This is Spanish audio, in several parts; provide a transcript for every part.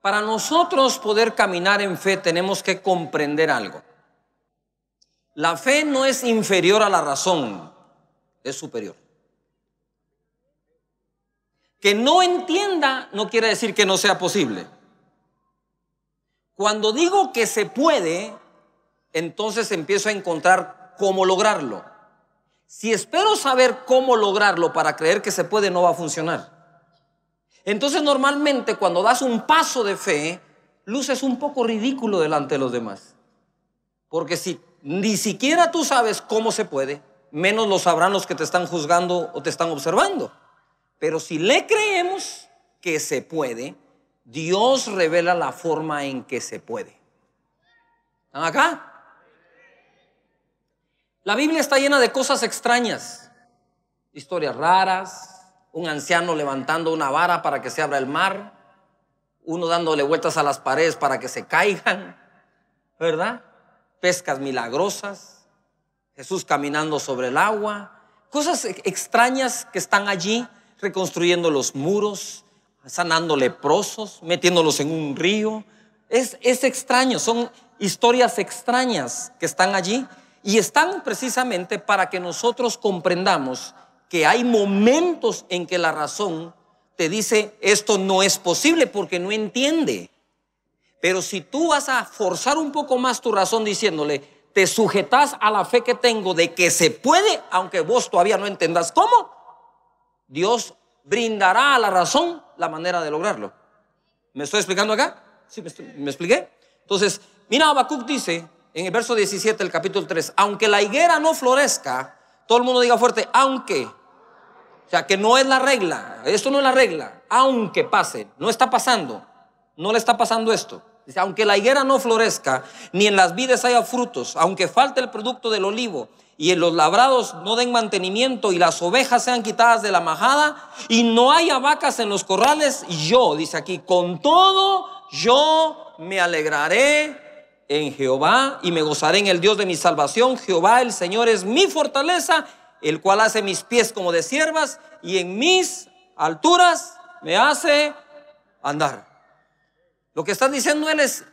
Para nosotros poder caminar en fe tenemos que comprender algo. La fe no es inferior a la razón, es superior. Que no entienda no quiere decir que no sea posible. Cuando digo que se puede, entonces empiezo a encontrar cómo lograrlo. Si espero saber cómo lograrlo para creer que se puede, no va a funcionar. Entonces normalmente cuando das un paso de fe, luces un poco ridículo delante de los demás. Porque si ni siquiera tú sabes cómo se puede, menos lo sabrán los que te están juzgando o te están observando. Pero si le creemos que se puede, Dios revela la forma en que se puede. ¿Están acá? La Biblia está llena de cosas extrañas, historias raras, un anciano levantando una vara para que se abra el mar, uno dándole vueltas a las paredes para que se caigan, ¿verdad? Pescas milagrosas, Jesús caminando sobre el agua, cosas extrañas que están allí reconstruyendo los muros, sanando leprosos, metiéndolos en un río. Es, es extraño, son historias extrañas que están allí y están precisamente para que nosotros comprendamos que hay momentos en que la razón te dice esto no es posible porque no entiende. Pero si tú vas a forzar un poco más tu razón diciéndole, te sujetas a la fe que tengo de que se puede, aunque vos todavía no entendas cómo, Dios brindará a la razón la manera de lograrlo. ¿Me estoy explicando acá? ¿Sí me, expliqué? Entonces, mira, Habacuc dice en el verso 17 del capítulo 3, aunque la higuera no florezca, todo el mundo diga fuerte, aunque. O sea, que no es la regla, esto no es la regla, aunque pase, no está pasando, no le está pasando esto. Dice, aunque la higuera no florezca, ni en las vides haya frutos, aunque falte el producto del olivo, y en los labrados no den mantenimiento y las ovejas sean quitadas de la majada y no haya vacas en los corrales, yo, dice aquí, con todo yo me alegraré en Jehová y me gozaré en el Dios de mi salvación. Jehová el Señor es mi fortaleza, el cual hace mis pies como de siervas y en mis alturas me hace andar. Lo que están diciendo él es,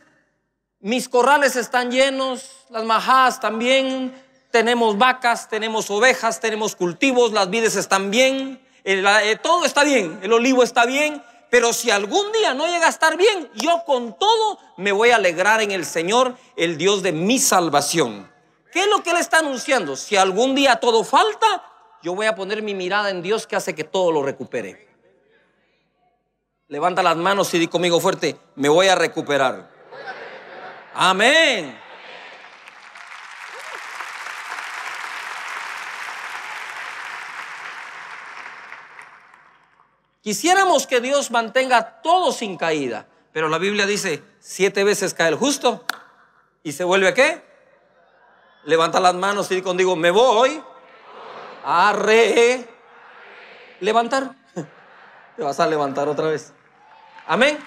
mis corrales están llenos, las majadas también, tenemos vacas, tenemos ovejas, tenemos cultivos, las vides están bien, eh, todo está bien, el olivo está bien, pero si algún día no llega a estar bien, yo con todo me voy a alegrar en el Señor, el Dios de mi salvación. ¿Qué es lo que Él está anunciando? Si algún día todo falta, yo voy a poner mi mirada en Dios que hace que todo lo recupere. Levanta las manos y di conmigo fuerte, me voy a recuperar. Amén. Quisiéramos que Dios mantenga todo sin caída, pero la Biblia dice, siete veces cae el justo y se vuelve a qué? Levanta las manos y contigo, me voy a re levantar. Te vas a levantar otra vez. Amén.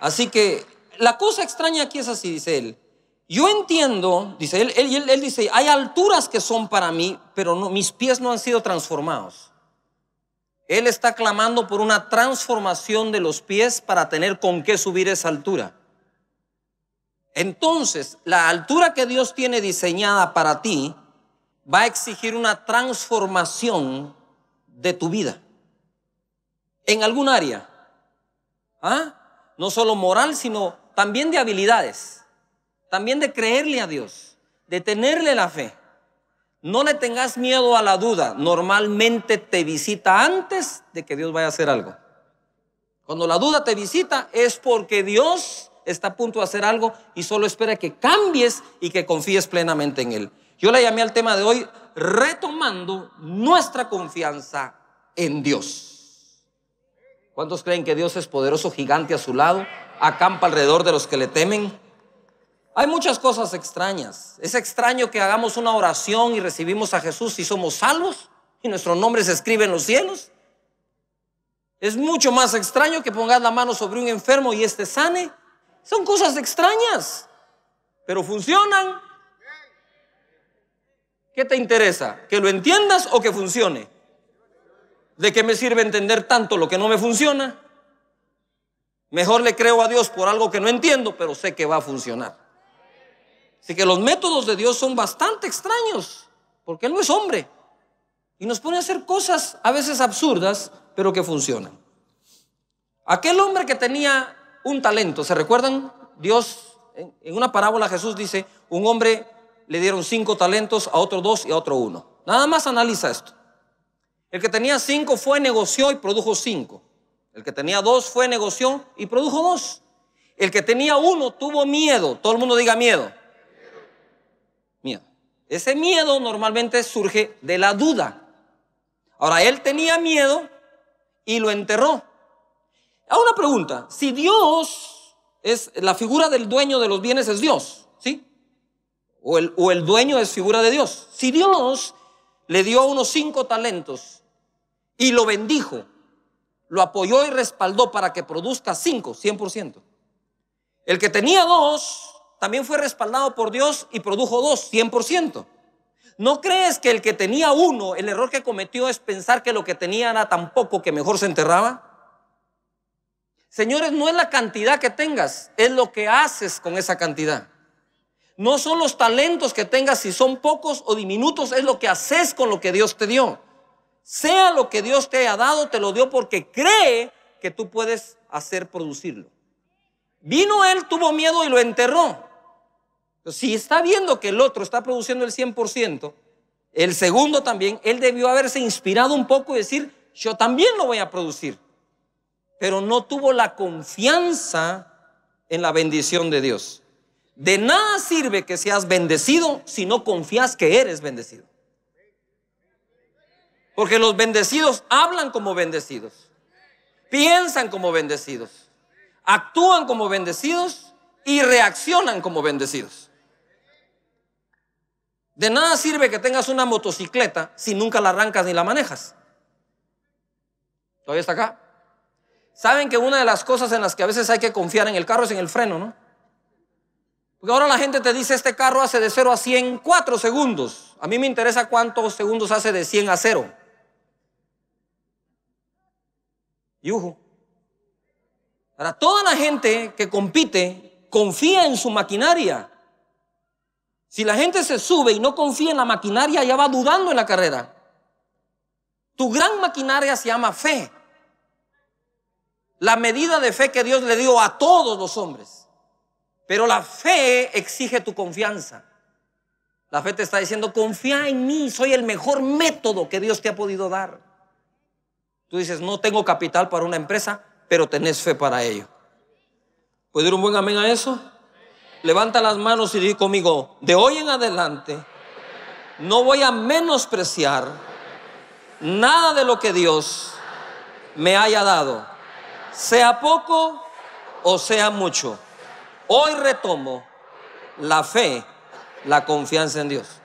Así que la cosa extraña aquí es así, dice él. Yo entiendo, dice él, él, dice, hay alturas que son para mí, pero mis pies no han sido transformados. Él está clamando por una transformación de los pies para tener con qué subir esa altura. Entonces, la altura que Dios tiene diseñada para ti va a exigir una transformación de tu vida. En algún área. ¿Ah? No solo moral, sino también de habilidades también de creerle a Dios, de tenerle la fe. No le tengas miedo a la duda. Normalmente te visita antes de que Dios vaya a hacer algo. Cuando la duda te visita es porque Dios está a punto de hacer algo y solo espera que cambies y que confíes plenamente en Él. Yo le llamé al tema de hoy retomando nuestra confianza en Dios. ¿Cuántos creen que Dios es poderoso, gigante a su lado? Acampa alrededor de los que le temen. Hay muchas cosas extrañas. Es extraño que hagamos una oración y recibimos a Jesús y somos salvos y nuestro nombre se escribe en los cielos. Es mucho más extraño que pongas la mano sobre un enfermo y éste sane. Son cosas extrañas, pero funcionan. ¿Qué te interesa? ¿Que lo entiendas o que funcione? ¿De qué me sirve entender tanto lo que no me funciona? Mejor le creo a Dios por algo que no entiendo, pero sé que va a funcionar. Así que los métodos de Dios son bastante extraños, porque Él no es hombre. Y nos pone a hacer cosas a veces absurdas, pero que funcionan. Aquel hombre que tenía un talento, ¿se recuerdan? Dios, en una parábola Jesús dice, un hombre le dieron cinco talentos, a otro dos y a otro uno. Nada más analiza esto. El que tenía cinco fue, negoció y produjo cinco. El que tenía dos fue, negoció y produjo dos. El que tenía uno tuvo miedo. Todo el mundo diga miedo. Miedo. Ese miedo normalmente surge de la duda. Ahora, él tenía miedo y lo enterró. Ahora una pregunta. Si Dios es la figura del dueño de los bienes es Dios, ¿sí? O el, o el dueño es figura de Dios. Si Dios le dio unos cinco talentos y lo bendijo, lo apoyó y respaldó para que produzca cinco, 100%. El que tenía dos también fue respaldado por Dios y produjo dos, 100%. ¿No crees que el que tenía uno, el error que cometió es pensar que lo que tenía era tan poco que mejor se enterraba? Señores, no es la cantidad que tengas, es lo que haces con esa cantidad. No son los talentos que tengas, si son pocos o diminutos, es lo que haces con lo que Dios te dio. Sea lo que Dios te haya dado, te lo dio porque cree que tú puedes hacer producirlo. Vino él, tuvo miedo y lo enterró. Si está viendo que el otro está produciendo el 100%, el segundo también, él debió haberse inspirado un poco y decir, yo también lo voy a producir. Pero no tuvo la confianza en la bendición de Dios. De nada sirve que seas bendecido si no confías que eres bendecido. Porque los bendecidos hablan como bendecidos, piensan como bendecidos, actúan como bendecidos y reaccionan como bendecidos. De nada sirve que tengas una motocicleta si nunca la arrancas ni la manejas. ¿Todavía está acá? Saben que una de las cosas en las que a veces hay que confiar en el carro es en el freno, ¿no? Porque ahora la gente te dice, este carro hace de 0 a 100 en 4 segundos. A mí me interesa cuántos segundos hace de 100 a 0. Yujo. Ahora, toda la gente que compite confía en su maquinaria. Si la gente se sube y no confía en la maquinaria, ya va dudando en la carrera. Tu gran maquinaria se llama fe. La medida de fe que Dios le dio a todos los hombres. Pero la fe exige tu confianza. La fe te está diciendo, confía en mí, soy el mejor método que Dios te ha podido dar. Tú dices, no tengo capital para una empresa, pero tenés fe para ello. ¿Puede ir un buen amén a eso? Levanta las manos y di conmigo, de hoy en adelante no voy a menospreciar nada de lo que Dios me haya dado, sea poco o sea mucho. Hoy retomo la fe, la confianza en Dios.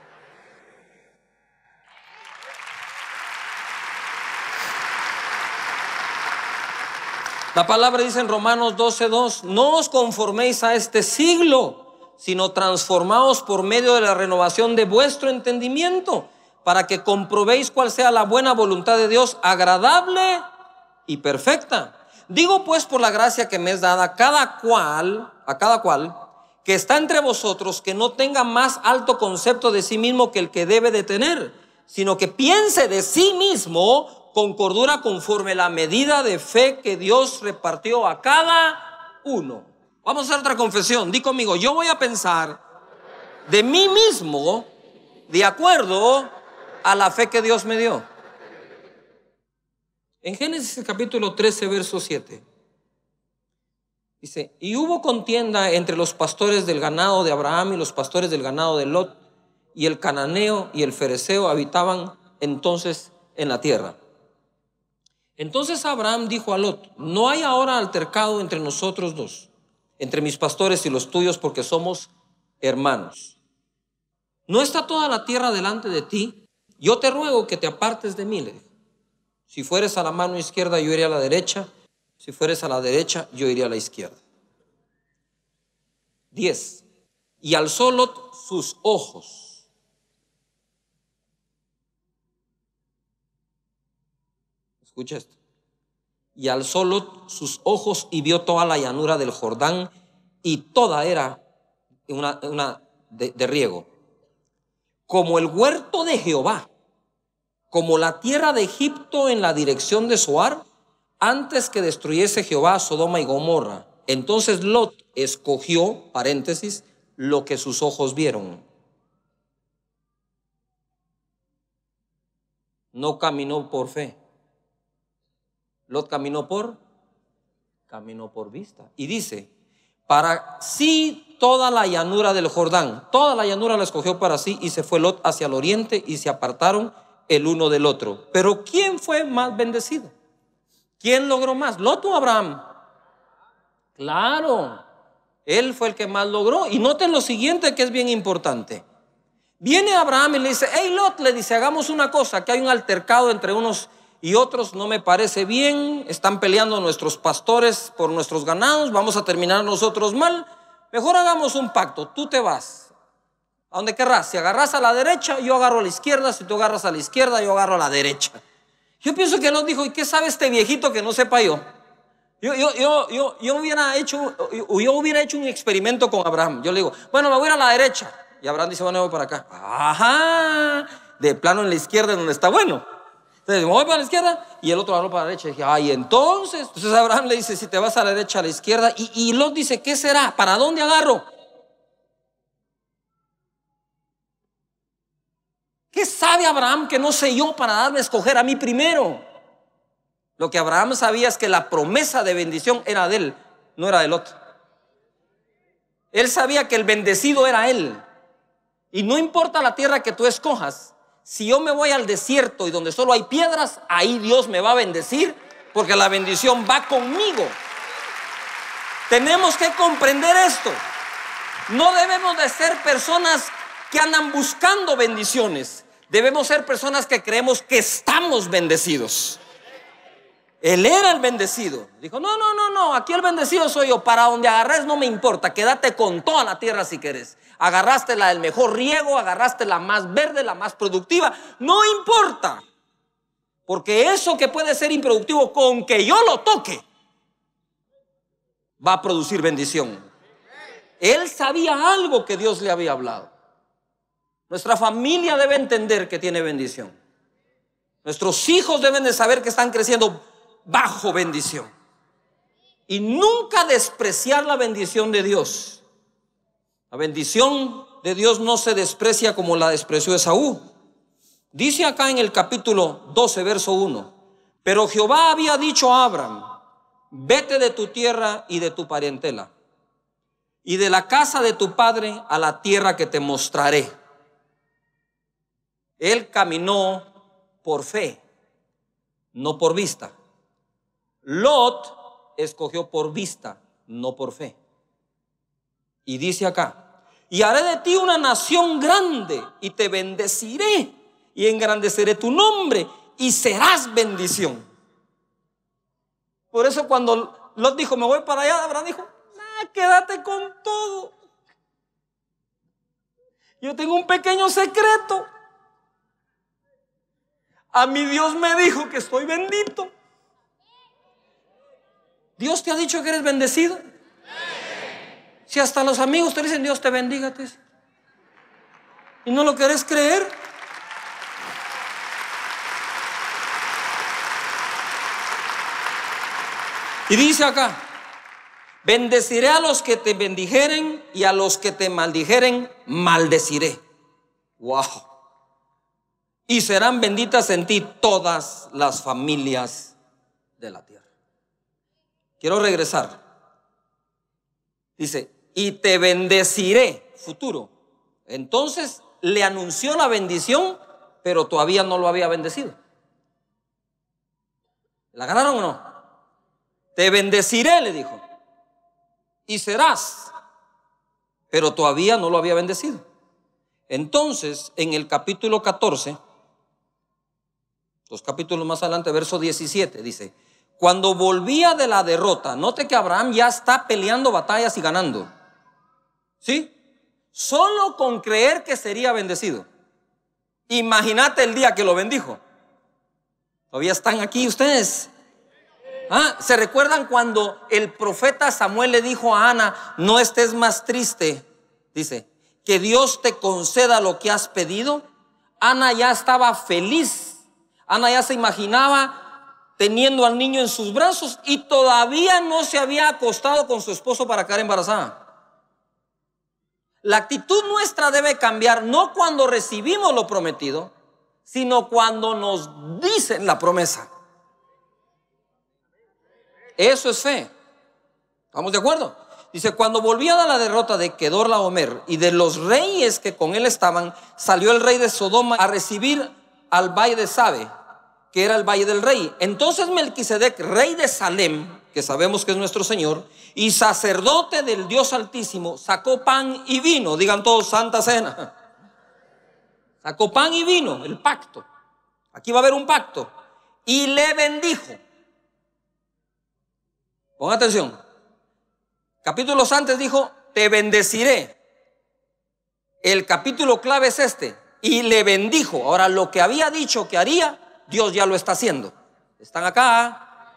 La palabra dice en Romanos 12:2, no os conforméis a este siglo, sino transformaos por medio de la renovación de vuestro entendimiento, para que comprobéis cuál sea la buena voluntad de Dios, agradable y perfecta. Digo pues por la gracia que me es dada cada cual, a cada cual, que está entre vosotros, que no tenga más alto concepto de sí mismo que el que debe de tener, sino que piense de sí mismo con cordura conforme la medida de fe que Dios repartió a cada uno. Vamos a hacer otra confesión. Di conmigo, yo voy a pensar de mí mismo de acuerdo a la fe que Dios me dio. En Génesis capítulo 13, verso 7. Dice, y hubo contienda entre los pastores del ganado de Abraham y los pastores del ganado de Lot, y el cananeo y el fereceo habitaban entonces en la tierra. Entonces Abraham dijo a Lot, no hay ahora altercado entre nosotros dos, entre mis pastores y los tuyos, porque somos hermanos. ¿No está toda la tierra delante de ti? Yo te ruego que te apartes de mí. Si fueres a la mano izquierda, yo iré a la derecha. Si fueres a la derecha, yo iré a la izquierda. 10. Y alzó Lot sus ojos. Escucha esto. Y alzó Lot sus ojos y vio toda la llanura del Jordán y toda era una, una de, de riego. Como el huerto de Jehová, como la tierra de Egipto en la dirección de Soar, antes que destruyese Jehová Sodoma y Gomorra. Entonces Lot escogió, paréntesis, lo que sus ojos vieron. No caminó por fe. Lot caminó por, caminó por vista. Y dice, para sí toda la llanura del Jordán, toda la llanura la escogió para sí y se fue Lot hacia el oriente y se apartaron el uno del otro. Pero ¿quién fue más bendecido? ¿Quién logró más? ¿Lot o Abraham? Claro, él fue el que más logró. Y noten lo siguiente que es bien importante. Viene Abraham y le dice, hey Lot, le dice, hagamos una cosa, que hay un altercado entre unos y otros, no me parece bien, están peleando nuestros pastores por nuestros ganados, vamos a terminar nosotros mal, mejor hagamos un pacto, tú te vas, a donde querrás, si agarras a la derecha, yo agarro a la izquierda, si tú agarras a la izquierda, yo agarro a la derecha. Yo pienso que Lot dijo, ¿y qué sabe este viejito que no sepa yo? Yo, yo, yo, yo, yo, hubiera hecho, hubiera hecho un experimento con Abraham. Yo le digo, bueno, me voy a ir a la derecha. Y Abraham dice, bueno, voy para acá. Ajá, de plano en la izquierda donde está bueno. Entonces, me voy para la izquierda y el otro agarró para la derecha. Y dije, ay, entonces. Entonces Abraham le dice, si te vas a la derecha, a la izquierda. Y, y Lot dice, ¿qué será? ¿Para dónde agarro? ¿Qué sabe Abraham que no sé yo para darme a escoger a mí primero? Lo que Abraham sabía es que la promesa de bendición era de él, no era del otro. Él sabía que el bendecido era él. Y no importa la tierra que tú escojas, si yo me voy al desierto y donde solo hay piedras, ahí Dios me va a bendecir porque la bendición va conmigo. Tenemos que comprender esto. No debemos de ser personas que andan buscando bendiciones. Debemos ser personas que creemos que estamos bendecidos. Él era el bendecido. Dijo, no, no, no, no, aquí el bendecido soy yo. Para donde agarres no me importa. Quédate con toda la tierra si quieres. Agarraste la del mejor riego, agarraste la más verde, la más productiva. No importa. Porque eso que puede ser improductivo, con que yo lo toque, va a producir bendición. Él sabía algo que Dios le había hablado. Nuestra familia debe entender que tiene bendición. Nuestros hijos deben de saber que están creciendo bajo bendición. Y nunca despreciar la bendición de Dios. La bendición de Dios no se desprecia como la despreció Esaú. Dice acá en el capítulo 12, verso 1. Pero Jehová había dicho a Abraham, vete de tu tierra y de tu parentela, y de la casa de tu padre a la tierra que te mostraré. Él caminó por fe, no por vista. Lot escogió por vista, no por fe. Y dice acá, y haré de ti una nación grande y te bendeciré y engrandeceré tu nombre y serás bendición. Por eso cuando Lot dijo, me voy para allá, Abraham dijo, quédate con todo. Yo tengo un pequeño secreto. A mi Dios me dijo que estoy bendito. Dios te ha dicho que eres bendecido. Si hasta los amigos te dicen Dios te bendiga, y no lo querés creer. Y dice acá, bendeciré a los que te bendijeren y a los que te maldijeren, maldeciré. Wow y serán benditas en ti todas las familias de la tierra. Quiero regresar. Dice, y te bendeciré, futuro. Entonces le anunció la bendición, pero todavía no lo había bendecido. ¿La ganaron o no? Te bendeciré, le dijo. Y serás, pero todavía no lo había bendecido. Entonces, en el capítulo 14, Dos capítulos más adelante, verso 17, dice, cuando volvía de la derrota, note que Abraham ya está peleando batallas y ganando. ¿Sí? Solo con creer que sería bendecido. Imagínate el día que lo bendijo. Todavía están aquí ustedes. Ah, ¿Se recuerdan cuando el profeta Samuel le dijo a Ana, no estés más triste? Dice, que Dios te conceda lo que has pedido. Ana ya estaba feliz. Ana ya se imaginaba teniendo al niño en sus brazos y todavía no se había acostado con su esposo para quedar embarazada. La actitud nuestra debe cambiar no cuando recibimos lo prometido, sino cuando nos dicen la promesa. Eso es fe. ¿Estamos de acuerdo? Dice, cuando volvía de la derrota de Kedor y de los reyes que con él estaban, salió el rey de Sodoma a recibir al valle de Sabe, que era el valle del rey. Entonces Melquisedec, rey de Salem, que sabemos que es nuestro Señor, y sacerdote del Dios Altísimo, sacó pan y vino, digan todos Santa Cena. Sacó pan y vino, el pacto. Aquí va a haber un pacto. Y le bendijo. Pon atención. Capítulos antes dijo, te bendeciré. El capítulo clave es este. Y le bendijo. Ahora, lo que había dicho que haría, Dios ya lo está haciendo. Están acá.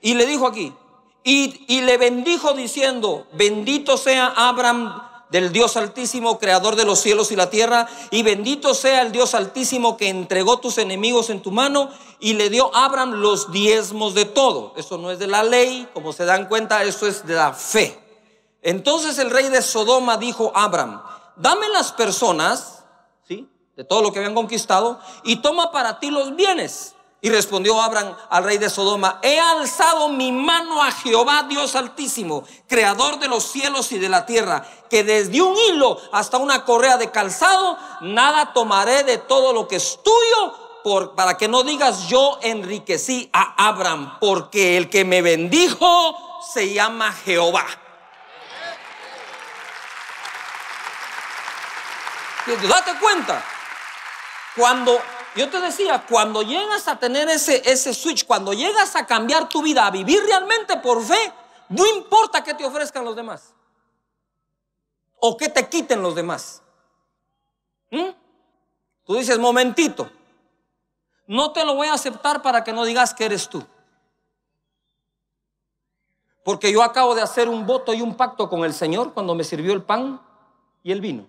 Y le dijo aquí. Y, y le bendijo diciendo, bendito sea Abraham del Dios Altísimo, creador de los cielos y la tierra, y bendito sea el Dios Altísimo que entregó tus enemigos en tu mano y le dio a Abraham los diezmos de todo. Eso no es de la ley, como se dan cuenta, eso es de la fe. Entonces el rey de Sodoma dijo a Abraham, dame las personas. De todo lo que habían conquistado, y toma para ti los bienes. Y respondió Abraham al rey de Sodoma, he alzado mi mano a Jehová Dios altísimo, creador de los cielos y de la tierra, que desde un hilo hasta una correa de calzado, nada tomaré de todo lo que es tuyo, por, para que no digas yo enriquecí a Abraham, porque el que me bendijo se llama Jehová. Date cuenta, cuando yo te decía, cuando llegas a tener ese, ese switch, cuando llegas a cambiar tu vida, a vivir realmente por fe, no importa que te ofrezcan los demás. O que te quiten los demás. ¿Mm? Tú dices, momentito, no te lo voy a aceptar para que no digas que eres tú. Porque yo acabo de hacer un voto y un pacto con el Señor cuando me sirvió el pan y el vino.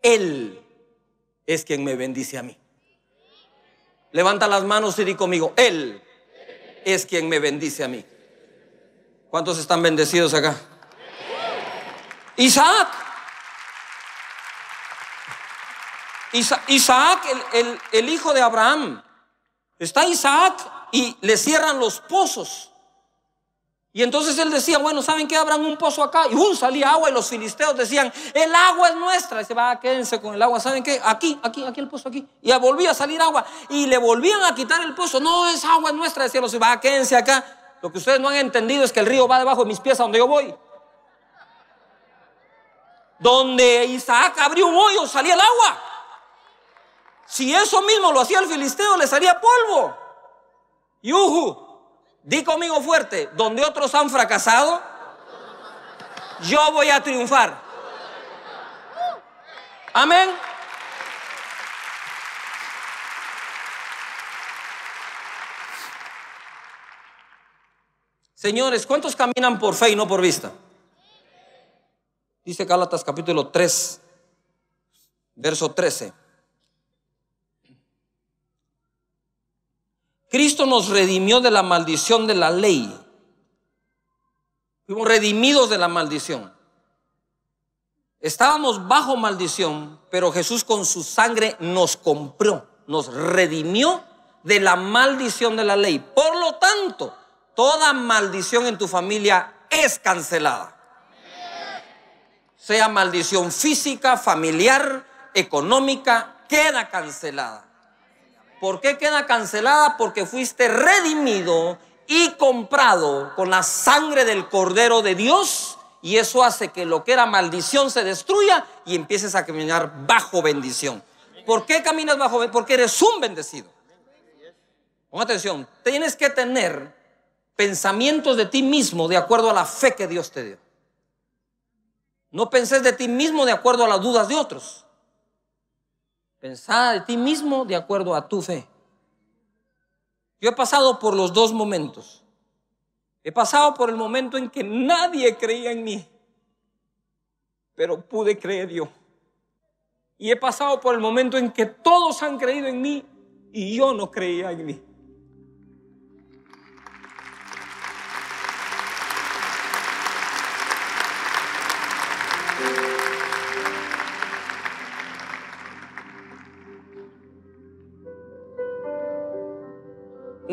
Él es quien me bendice a mí. Levanta las manos y di conmigo, Él es quien me bendice a mí. ¿Cuántos están bendecidos acá? Isaac. Isaac, el, el hijo de Abraham. Está Isaac y le cierran los pozos. Y entonces él decía, bueno, ¿saben qué? Abran un pozo acá. Y un salía agua y los filisteos decían, el agua es nuestra. Y se va, quédense con el agua. ¿Saben qué? Aquí, aquí, aquí el pozo, aquí. Y volvía a salir agua. Y le volvían a quitar el pozo. No, es agua es nuestra. Decían los, va, quédense acá. Lo que ustedes no han entendido es que el río va debajo de mis pies a donde yo voy. Donde Isaac abrió un hoyo, salía el agua. Si eso mismo lo hacía el filisteo, le salía polvo. Yuhu. Di conmigo fuerte, donde otros han fracasado, yo voy a triunfar. Amén. Señores, ¿cuántos caminan por fe y no por vista? Dice Gálatas capítulo 3, verso 13. Cristo nos redimió de la maldición de la ley. Fuimos redimidos de la maldición. Estábamos bajo maldición, pero Jesús con su sangre nos compró, nos redimió de la maldición de la ley. Por lo tanto, toda maldición en tu familia es cancelada. Sea maldición física, familiar, económica, queda cancelada. ¿Por qué queda cancelada? Porque fuiste redimido y comprado con la sangre del Cordero de Dios. Y eso hace que lo que era maldición se destruya y empieces a caminar bajo bendición. ¿Por qué caminas bajo bendición? Porque eres un bendecido. Pon atención, tienes que tener pensamientos de ti mismo de acuerdo a la fe que Dios te dio. No penses de ti mismo de acuerdo a las dudas de otros. Pensá de ti mismo de acuerdo a tu fe. Yo he pasado por los dos momentos. He pasado por el momento en que nadie creía en mí, pero pude creer yo. Y he pasado por el momento en que todos han creído en mí y yo no creía en mí.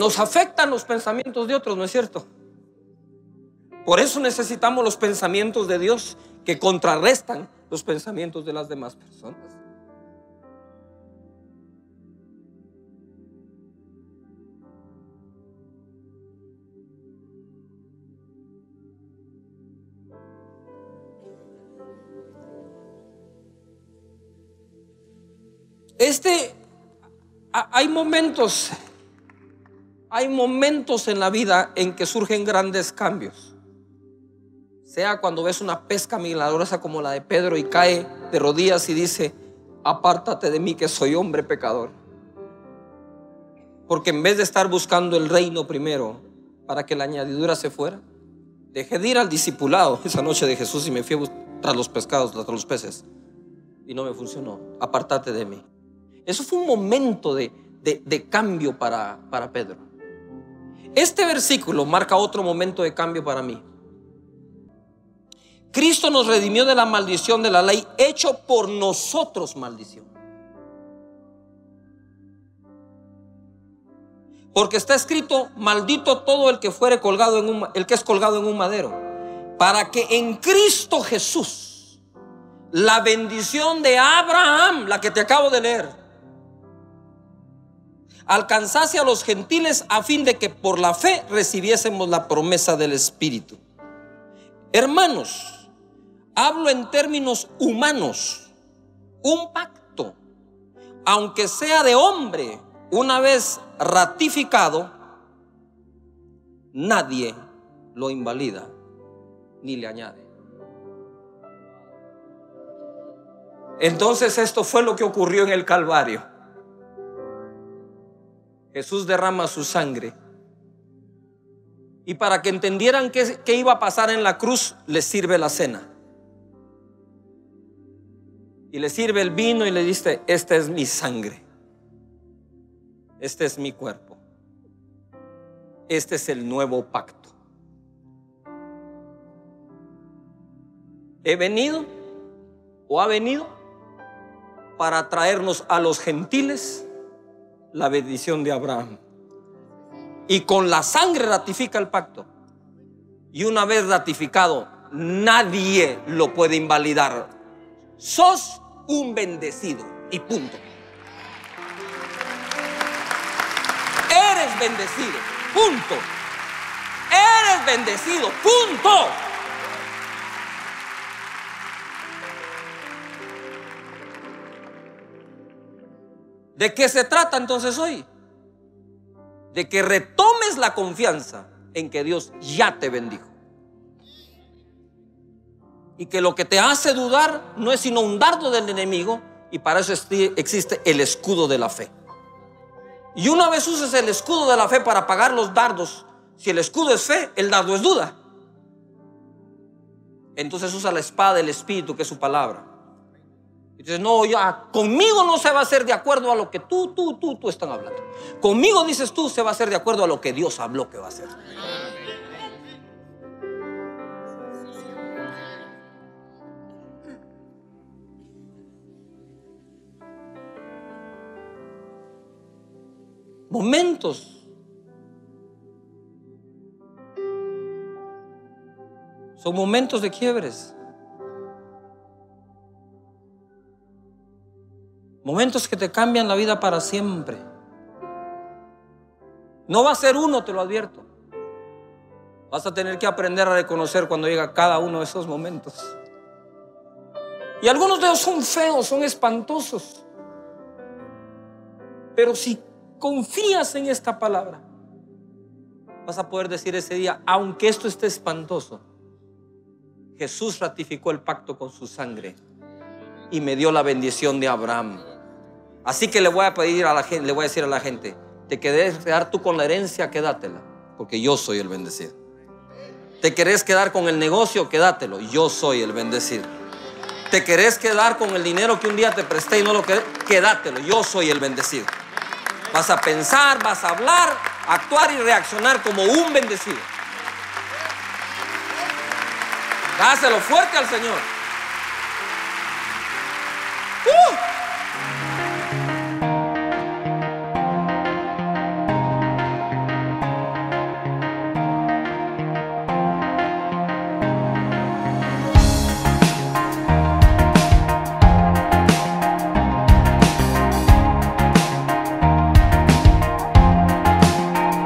Nos afectan los pensamientos de otros, ¿no es cierto? Por eso necesitamos los pensamientos de Dios que contrarrestan los pensamientos de las demás personas. Este, hay momentos, hay momentos en la vida en que surgen grandes cambios. Sea cuando ves una pesca milagrosa como la de Pedro y cae de rodillas y dice, apártate de mí que soy hombre pecador. Porque en vez de estar buscando el reino primero para que la añadidura se fuera, dejé de ir al discipulado esa noche de Jesús y me fui tras los pescados, tras los peces. Y no me funcionó. Apártate de mí. Eso fue un momento de, cambio para, para Pedro. Este versículo marca otro momento de cambio para mí. Cristo nos redimió de la maldición de la ley, hecho por nosotros maldición. Porque está escrito, maldito todo el que fuere colgado en un, el que es colgado en un madero, para que en Cristo Jesús la bendición de Abraham, la que te acabo de leer, alcanzase a los gentiles a fin de que por la fe recibiésemos la promesa del Espíritu. Hermanos, hablo en términos humanos. Un pacto, aunque sea de hombre, una vez ratificado, nadie lo invalida ni le añade. Entonces esto fue lo que ocurrió en el Calvario. Jesús derrama su sangre. Y para que entendieran qué, iba a pasar en la cruz, les sirve la cena. Y le sirve el vino y le dice, esta es mi sangre. Este es mi cuerpo. Este es el nuevo pacto. He venido o ha venido para traernos a los gentiles la bendición de Abraham. Y con la sangre ratifica el pacto. Y una vez ratificado, nadie lo puede invalidar. Sos un bendecido y punto. Eres bendecido, punto. Eres bendecido, punto. ¿De qué se trata entonces hoy? De que retomes la confianza en que Dios ya te bendijo. Y que lo que te hace dudar no es sino un dardo del enemigo y para eso existe el escudo de la fe. Y una vez uses el escudo de la fe para pagar los dardos, si el escudo es fe, el dardo es duda. Entonces usa la espada del Espíritu, que es su palabra. Dices, no, ya, conmigo no se va a hacer de acuerdo a lo que tú, tú, tú, tú están hablando. Conmigo, dices tú, se va a hacer de acuerdo a lo que Dios habló que va a hacer. Momentos. Son momentos de quiebres. Momentos que te cambian la vida para siempre. No va a ser uno, te lo advierto. Vas a tener que aprender a reconocer cuando llega cada uno de esos momentos. Y algunos de ellos son feos, son espantosos. Pero si confías en esta palabra, vas a poder decir ese día, aunque esto esté espantoso, Jesús ratificó el pacto con su sangre y me dio la bendición de Abraham. Así que le voy a pedir a la gente, le voy a decir a la gente, Te querés quedar tú con la herencia, quédatela, porque yo soy el bendecido. Te querés quedar con el negocio, quédatelo, yo soy el bendecido. Te querés quedar con el dinero que un día te presté y no lo querés, quédatelo, yo soy el bendecido. Vas a pensar, vas a hablar, actuar y reaccionar como un bendecido. Dáselo fuerte al Señor.